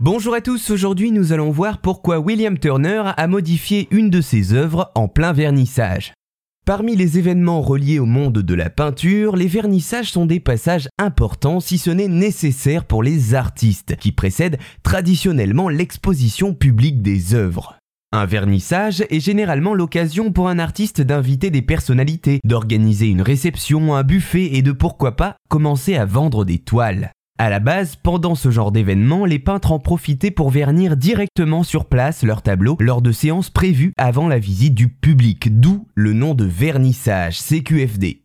Bonjour à tous, aujourd'hui nous allons voir pourquoi William Turner a modifié une de ses œuvres en plein vernissage. Parmi les événements reliés au monde de la peinture, les vernissages sont des passages importants si ce n'est nécessaire pour les artistes, qui précèdent traditionnellement l'exposition publique des œuvres. Un vernissage est généralement l'occasion pour un artiste d'inviter des personnalités, d'organiser une réception, un buffet et de pourquoi pas commencer à vendre des toiles. À la base, pendant ce genre d'événement, les peintres en profitaient pour vernir directement sur place leurs tableaux lors de séances prévues avant la visite du public, d'où le nom de vernissage, CQFD.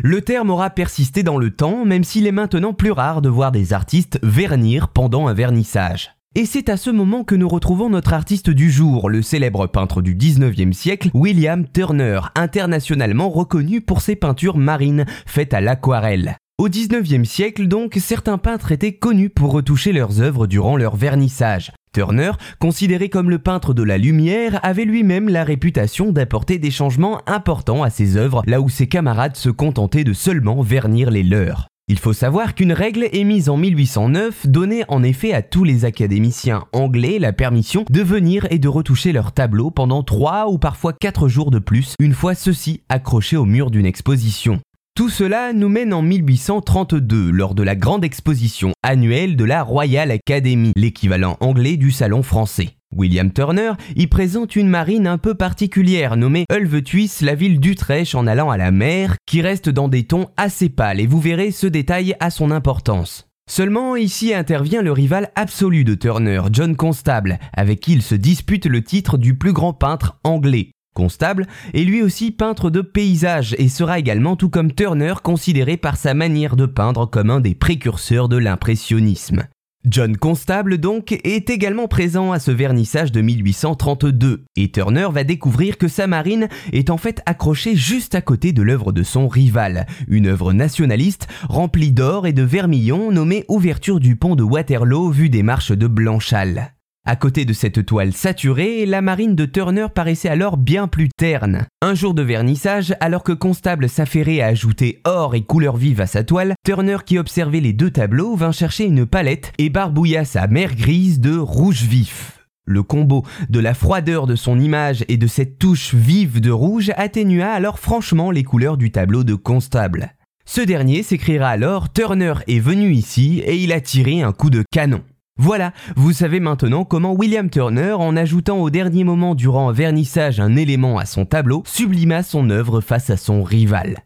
Le terme aura persisté dans le temps, même s'il est maintenant plus rare de voir des artistes vernir pendant un vernissage. Et c'est à ce moment que nous retrouvons notre artiste du jour, le célèbre peintre du 19e siècle, William Turner, internationalement reconnu pour ses peintures marines faites à l'aquarelle. Au XIXe siècle donc, certains peintres étaient connus pour retoucher leurs œuvres durant leur vernissage. Turner, considéré comme le peintre de la lumière, avait lui-même la réputation d'apporter des changements importants à ses œuvres, là où ses camarades se contentaient de seulement vernir les leurs. Il faut savoir qu'une règle émise en 1809 donnait en effet à tous les académiciens anglais la permission de venir et de retoucher leurs tableaux pendant 3 ou parfois 4 jours de plus, une fois ceux-ci accrochés au mur d'une exposition. Tout cela nous mène en 1832 lors de la grande exposition annuelle de la Royal Academy, l'équivalent anglais du Salon français. William Turner y présente une marine un peu particulière nommée Ulvetuis, la ville d'Utrecht en allant à la mer, qui reste dans des tons assez pâles et vous verrez ce détail a son importance. Seulement ici intervient le rival absolu de Turner, John Constable, avec qui il se dispute le titre du plus grand peintre anglais. Constable est lui aussi peintre de paysage et sera également, tout comme Turner, considéré par sa manière de peindre comme un des précurseurs de l'impressionnisme. John Constable donc est également présent à ce vernissage de 1832 et Turner va découvrir que sa marine est en fait accrochée juste à côté de l'œuvre de son rival, une œuvre nationaliste remplie d'or et de vermillon nommée Ouverture du pont de Waterloo vue des marches de Blanchal. À côté de cette toile saturée, la marine de Turner paraissait alors bien plus terne. Un jour de vernissage, alors que Constable s'affairait à ajouter or et couleur vive à sa toile, Turner qui observait les deux tableaux vint chercher une palette et barbouilla sa mer grise de rouge vif. Le combo de la froideur de son image et de cette touche vive de rouge atténua alors franchement les couleurs du tableau de Constable. Ce dernier s'écrira alors Turner est venu ici et il a tiré un coup de canon. Voilà, vous savez maintenant comment William Turner, en ajoutant au dernier moment durant un vernissage un élément à son tableau, sublima son œuvre face à son rival.